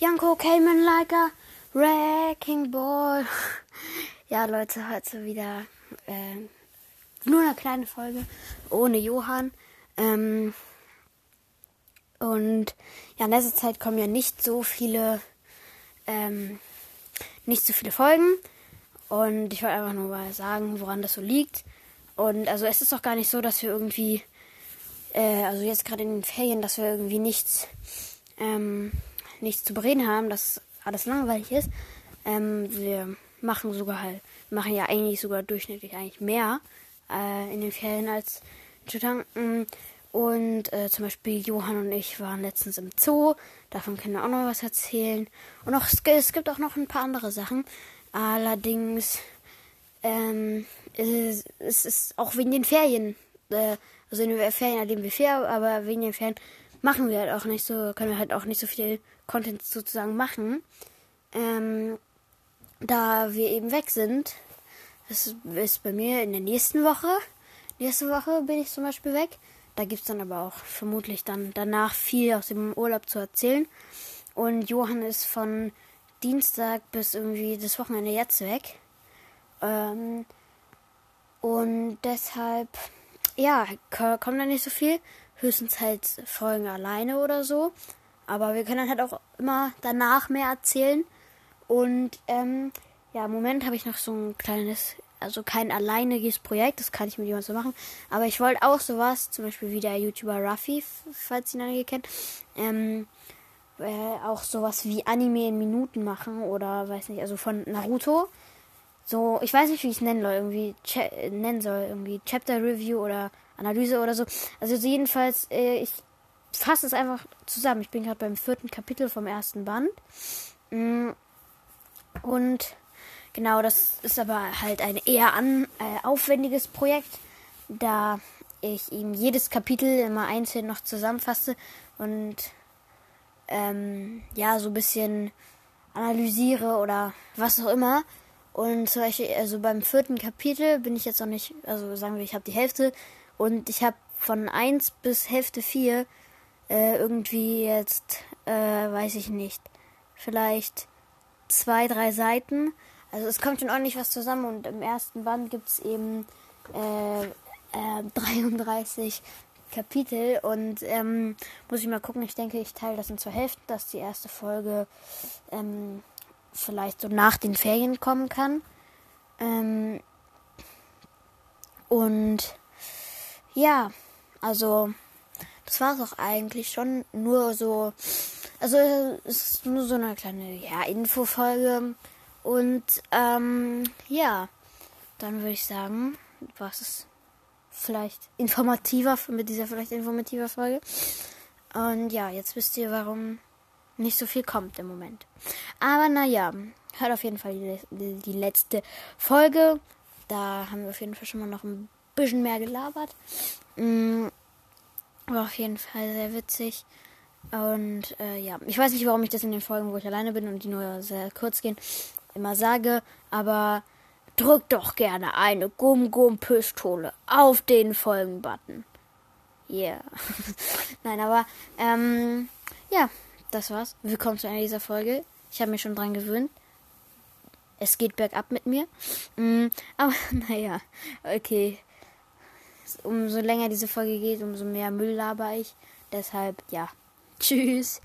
Janko came in like a wrecking ball. Ja, Leute, heute wieder äh, nur eine kleine Folge ohne Johann. Ähm, und ja, in letzter Zeit kommen ja nicht so viele, ähm, nicht so viele Folgen. Und ich wollte einfach nur mal sagen, woran das so liegt. Und also es ist doch gar nicht so, dass wir irgendwie, äh, also jetzt gerade in den Ferien, dass wir irgendwie nichts, ähm, nichts zu bereden haben, dass alles langweilig ist. Ähm, wir machen sogar halt, machen ja eigentlich sogar durchschnittlich eigentlich mehr äh, in den Ferien als Jutanken. Und äh, zum Beispiel Johann und ich waren letztens im Zoo. Davon können wir auch noch was erzählen. Und auch, es gibt auch noch ein paar andere Sachen. Allerdings ähm, es, es auch wegen den Ferien. Äh, also in den Ferien erleben wir fair, aber wegen den Ferien machen wir halt auch nicht so, können wir halt auch nicht so viel Content sozusagen machen. Ähm, da wir eben weg sind. Das ist bei mir in der nächsten Woche. Nächste Woche bin ich zum Beispiel weg. Da gibt es dann aber auch vermutlich dann danach viel aus dem Urlaub zu erzählen. Und Johann ist von Dienstag bis irgendwie das Wochenende jetzt weg. Ähm, und deshalb, ja, kommt da nicht so viel. Höchstens halt Folgen alleine oder so. Aber wir können dann halt auch immer danach mehr erzählen. Und ähm, ja, im Moment habe ich noch so ein kleines, also kein alleiniges Projekt, das kann ich mit jemandem so machen. Aber ich wollte auch sowas, zum Beispiel wie der YouTuber Ruffy, falls ihn einige kennt, ähm, äh, auch sowas wie Anime in Minuten machen oder weiß nicht, also von Naruto. So, ich weiß nicht, wie ich es nennen soll, irgendwie nennen soll, irgendwie Chapter Review oder Analyse oder so. Also jedenfalls, äh, ich fasse es einfach zusammen. Ich bin gerade beim vierten Kapitel vom ersten Band. Mm, und genau, das ist aber halt ein eher an, äh, aufwendiges Projekt, da ich ihm jedes Kapitel immer einzeln noch zusammenfasse und ähm, ja, so ein bisschen analysiere oder was auch immer. Und zum Beispiel, also beim vierten Kapitel bin ich jetzt noch nicht, also sagen wir, ich habe die Hälfte und ich habe von 1 bis Hälfte 4 äh, irgendwie jetzt, äh, weiß ich nicht, vielleicht zwei, drei Seiten. Also es kommt schon ordentlich was zusammen und im ersten Band gibt es eben äh, äh, 33 Kapitel und ähm, muss ich mal gucken. Ich denke, ich teile das in zwei Hälften, dass die erste Folge ähm, vielleicht so nach den Ferien kommen kann. Ähm, und ja, also das war es auch eigentlich schon. Nur so also es ist nur so eine kleine ja, Infofolge. Und ähm, ja, dann würde ich sagen, was ist vielleicht informativer mit dieser vielleicht informativer Folge. Und ja, jetzt wisst ihr, warum nicht so viel kommt im Moment. Aber naja, hört auf jeden Fall die, die, letzte Folge. Da haben wir auf jeden Fall schon mal noch ein bisschen mehr gelabert. Mm, war auf jeden Fall sehr witzig. Und äh, ja, ich weiß nicht, warum ich das in den Folgen, wo ich alleine bin und die nur sehr kurz gehen, immer sage, aber drückt doch gerne eine Gum-Gum-Pistole auf den Folgen-Button. Yeah. Nein, aber ähm, ja, das war's. Willkommen zu einer dieser Folge. Ich habe mich schon dran gewöhnt. Es geht bergab mit mir. Mm, aber naja, okay. Umso länger diese Folge geht, umso mehr Müll laber ich. Deshalb, ja. Tschüss.